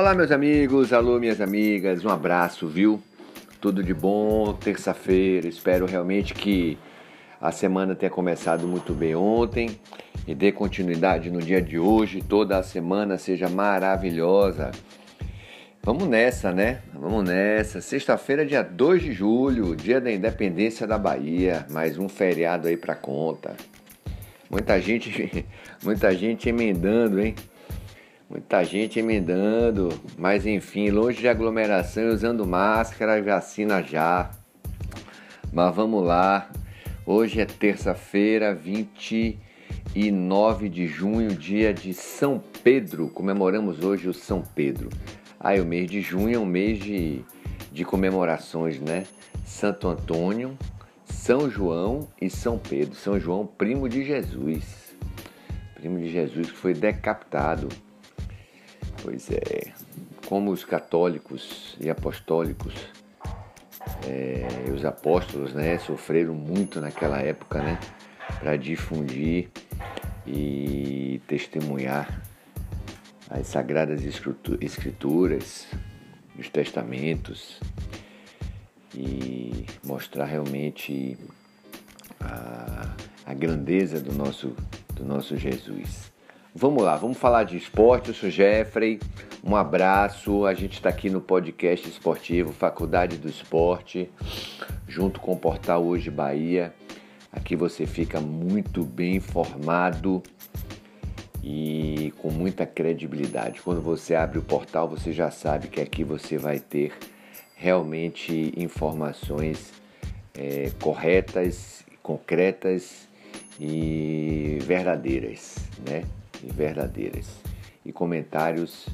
Olá, meus amigos, alô, minhas amigas, um abraço, viu? Tudo de bom, terça-feira. Espero realmente que a semana tenha começado muito bem ontem e dê continuidade no dia de hoje. Toda a semana seja maravilhosa. Vamos nessa, né? Vamos nessa. Sexta-feira, dia 2 de julho, dia da independência da Bahia. Mais um feriado aí pra conta. Muita gente, muita gente emendando, hein? Muita gente emendando, mas enfim, longe de aglomeração usando máscara vacina já. Mas vamos lá. Hoje é terça-feira, 29 de junho, dia de São Pedro. Comemoramos hoje o São Pedro. Aí o mês de junho é um mês de, de comemorações, né? Santo Antônio, São João e São Pedro. São João, primo de Jesus. Primo de Jesus que foi decapitado Pois é, como os católicos e apostólicos, é, os apóstolos, né, sofreram muito naquela época, né, para difundir e testemunhar as sagradas escrituras, os testamentos e mostrar realmente a, a grandeza do nosso, do nosso Jesus. Vamos lá, vamos falar de esporte. Eu sou Jeffrey, um abraço. A gente está aqui no podcast esportivo Faculdade do Esporte, junto com o portal Hoje Bahia. Aqui você fica muito bem informado e com muita credibilidade. Quando você abre o portal, você já sabe que aqui você vai ter realmente informações é, corretas, concretas e verdadeiras, né? Verdadeiras e comentários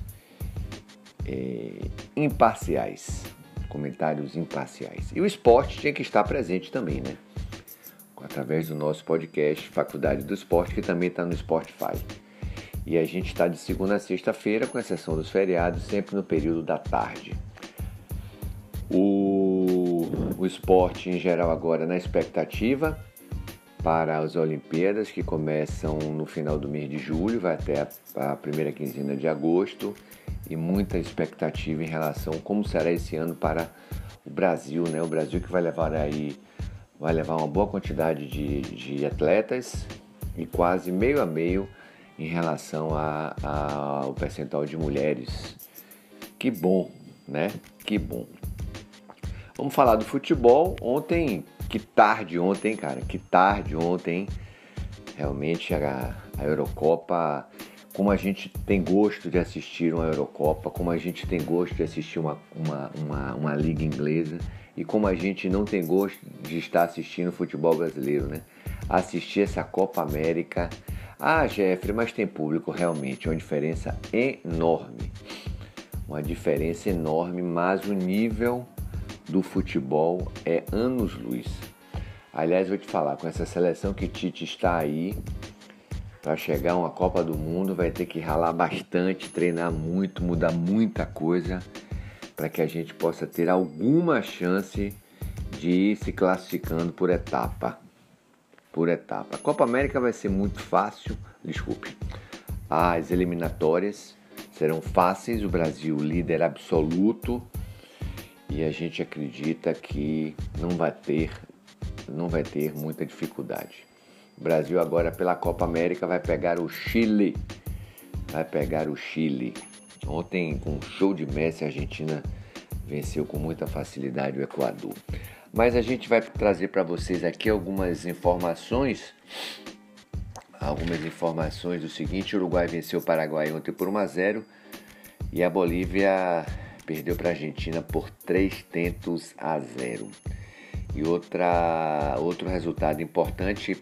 é, imparciais. Comentários imparciais. E o esporte tinha que estar presente também, né? Através do nosso podcast Faculdade do Esporte, que também está no Spotify. E a gente está de segunda a sexta-feira, com exceção dos feriados, sempre no período da tarde. O, o esporte em geral agora na expectativa para as Olimpíadas, que começam no final do mês de julho, vai até a, primeira quinzena de agosto, e muita expectativa em relação a como será esse ano para o Brasil, né? O Brasil que vai levar aí vai levar uma boa quantidade de, de atletas e quase meio a meio em relação ao percentual de mulheres. Que bom, né? Que bom. Vamos falar do futebol. Ontem que tarde ontem, cara, que tarde ontem. Realmente a, a Eurocopa, como a gente tem gosto de assistir uma Eurocopa, como a gente tem gosto de assistir uma, uma, uma, uma liga inglesa e como a gente não tem gosto de estar assistindo futebol brasileiro, né? Assistir essa Copa América. Ah, Jeffrey, mas tem público realmente, é uma diferença enorme. Uma diferença enorme, mas o nível do futebol é anos-luz. Aliás, vou te falar, com essa seleção que Tite está aí, para chegar a uma Copa do Mundo, vai ter que ralar bastante, treinar muito, mudar muita coisa, para que a gente possa ter alguma chance de ir se classificando por etapa. Por etapa. A Copa América vai ser muito fácil, desculpe. As eliminatórias serão fáceis, o Brasil líder absoluto e a gente acredita que não vai ter, não vai ter muita dificuldade. O Brasil agora pela Copa América vai pegar o Chile, vai pegar o Chile. Ontem com um show de Messi a Argentina venceu com muita facilidade o Equador. Mas a gente vai trazer para vocês aqui algumas informações algumas informações do seguinte: o Uruguai venceu o Paraguai ontem por 1 a 0 e a Bolívia perdeu para a Argentina por 3 tentos a 0. E outra, outro resultado importante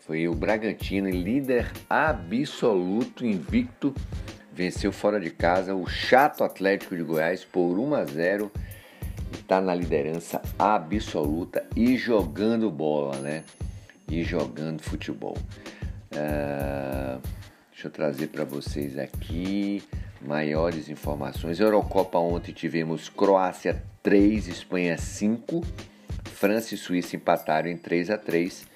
foi o Bragantino, líder absoluto, invicto, venceu fora de casa o chato Atlético de Goiás por 1 a 0 está na liderança absoluta e jogando bola, né? E jogando futebol. Uh, deixa eu trazer para vocês aqui maiores informações. Eurocopa ontem tivemos Croácia 3, Espanha 5, França e Suíça empataram em 3 a 3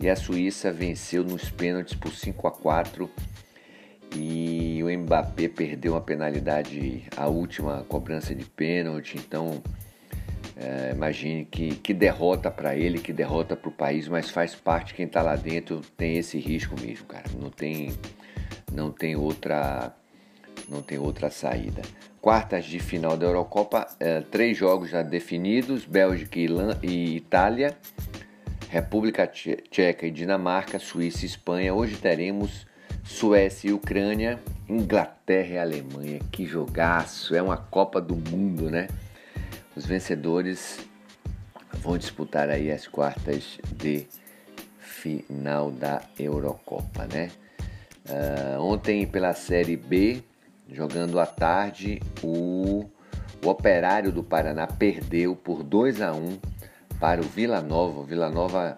e a Suíça venceu nos pênaltis por 5 a 4 e o Mbappé perdeu uma penalidade, a última cobrança de pênalti, então é, imagine que, que derrota para ele, que derrota para o país, mas faz parte, quem está lá dentro tem esse risco mesmo, cara, não tem, não tem outra não tem outra saída. Quartas de final da Eurocopa, é, três jogos já definidos: Bélgica e Itália, República Tcheca e Dinamarca, Suíça e Espanha. Hoje teremos Suécia e Ucrânia, Inglaterra e Alemanha. Que jogaço! É uma Copa do Mundo, né? Os vencedores vão disputar aí as quartas de final da Eurocopa, né? Uh, ontem pela Série B, jogando à tarde, o, o Operário do Paraná perdeu por 2 a 1 para o Vila Nova. O Vila Nova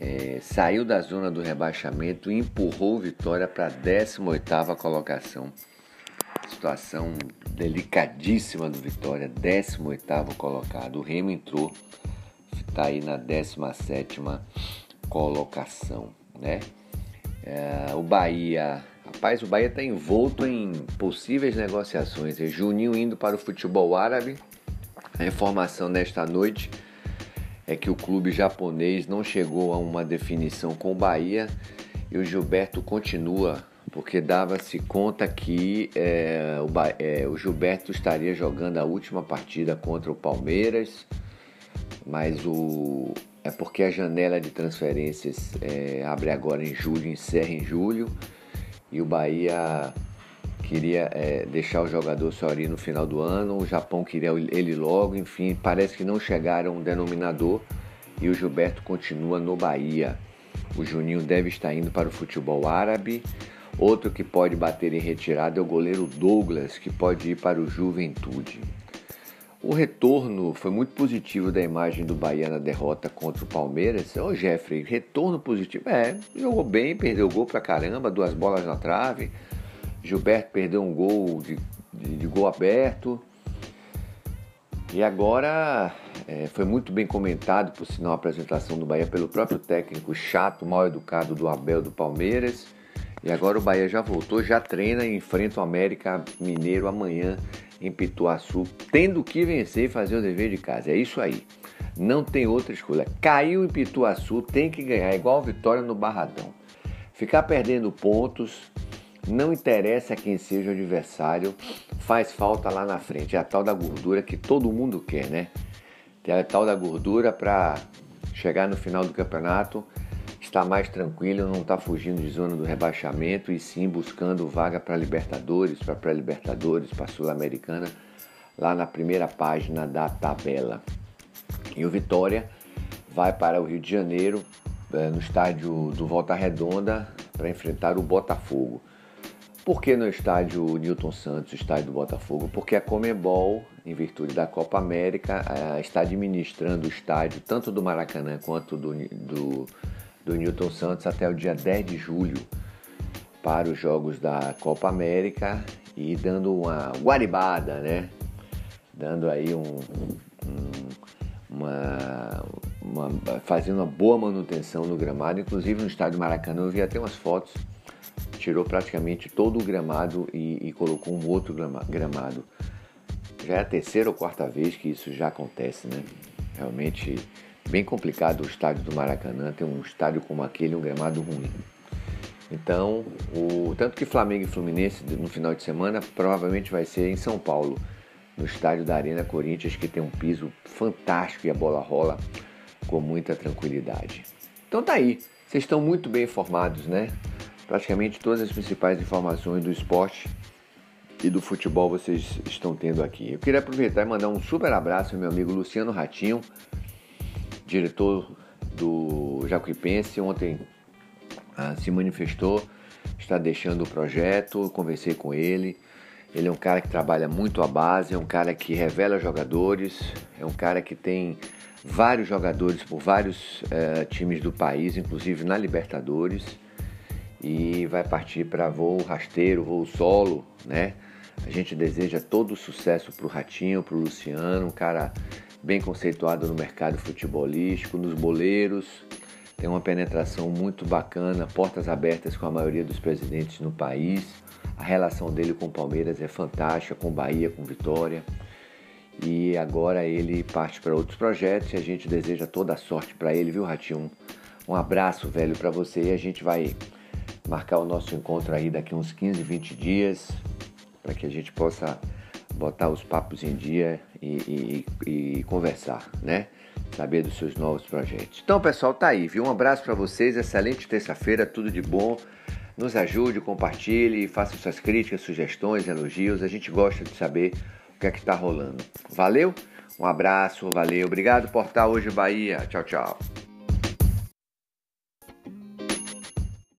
é, saiu da zona do rebaixamento e empurrou Vitória para a 18ª colocação. Situação delicadíssima do Vitória, 18º colocado. O Remo entrou, está aí na 17ª colocação, né? É, o Bahia Rapaz, o Bahia está envolto em possíveis negociações. Juninho indo para o futebol árabe. A informação nesta noite é que o clube japonês não chegou a uma definição com o Bahia e o Gilberto continua, porque dava-se conta que é, o, é, o Gilberto estaria jogando a última partida contra o Palmeiras, mas o, é porque a janela de transferências é, abre agora em julho, encerra em julho e o Bahia queria é, deixar o jogador só ali no final do ano, o Japão queria ele logo, enfim, parece que não chegaram um denominador e o Gilberto continua no Bahia. O Juninho deve estar indo para o futebol árabe. Outro que pode bater em retirada é o goleiro Douglas, que pode ir para o Juventude. O retorno foi muito positivo da imagem do Bahia na derrota contra o Palmeiras. Ô Jeffrey, retorno positivo. É, jogou bem, perdeu gol pra caramba, duas bolas na trave. Gilberto perdeu um gol de, de, de gol aberto. E agora é, foi muito bem comentado, por sinal, a apresentação do Bahia pelo próprio técnico chato, mal educado do Abel do Palmeiras. E agora o Bahia já voltou, já treina e enfrenta o América Mineiro amanhã em Pituaçu, tendo que vencer e fazer o dever de casa. É isso aí. Não tem outra escolha. Caiu em Pituaçu, tem que ganhar, igual vitória no Barradão. Ficar perdendo pontos, não interessa quem seja o adversário, faz falta lá na frente. É a tal da gordura que todo mundo quer, né? Tem a tal da gordura para chegar no final do campeonato está mais tranquilo, não está fugindo de zona do rebaixamento e sim buscando vaga para Libertadores, para pré-Libertadores, para Sul-Americana, lá na primeira página da tabela. E o Vitória vai para o Rio de Janeiro, eh, no estádio do Volta Redonda, para enfrentar o Botafogo. Por que no estádio Newton Santos, estádio do Botafogo? Porque a Comebol, em virtude da Copa América, eh, está administrando o estádio tanto do Maracanã quanto do, do do Newton Santos até o dia 10 de julho para os jogos da Copa América e dando uma guaribada, né? Dando aí um, um uma, uma, fazendo uma boa manutenção no gramado, inclusive no estádio Maracanã eu vi até umas fotos, tirou praticamente todo o gramado e, e colocou um outro gramado. Já é a terceira ou quarta vez que isso já acontece, né? Realmente bem complicado o estádio do Maracanã, ter um estádio como aquele, um gramado ruim. Então, o, tanto que Flamengo e Fluminense no final de semana provavelmente vai ser em São Paulo, no estádio da Arena Corinthians, que tem um piso fantástico e a bola rola com muita tranquilidade. Então tá aí, vocês estão muito bem informados, né? Praticamente todas as principais informações do esporte e do futebol vocês estão tendo aqui. Eu queria aproveitar e mandar um super abraço ao meu amigo Luciano Ratinho, diretor do Jacuipense, ontem ah, se manifestou, está deixando o projeto, conversei com ele. Ele é um cara que trabalha muito a base, é um cara que revela jogadores, é um cara que tem vários jogadores por vários eh, times do país, inclusive na Libertadores, e vai partir para voo rasteiro, voo solo, né? A gente deseja todo o sucesso para o Ratinho, para o Luciano, um cara bem conceituado no mercado futebolístico, nos boleiros. tem uma penetração muito bacana, portas abertas com a maioria dos presidentes no país. A relação dele com o Palmeiras é fantástica, com Bahia, com Vitória. E agora ele parte para outros projetos e a gente deseja toda a sorte para ele, viu, Ratinho? Um abraço, velho, para você e a gente vai marcar o nosso encontro aí daqui uns 15, 20 dias para que a gente possa botar os papos em dia e, e, e, conversar, né? Saber dos seus novos projetos. Então, pessoal, tá aí, viu? Um abraço para vocês, excelente terça-feira, tudo de bom. Nos ajude, compartilhe, faça suas críticas, sugestões, elogios. A gente gosta de saber o que é que tá rolando. Valeu? Um abraço, valeu. Obrigado, Portal Hoje Bahia. Tchau, tchau.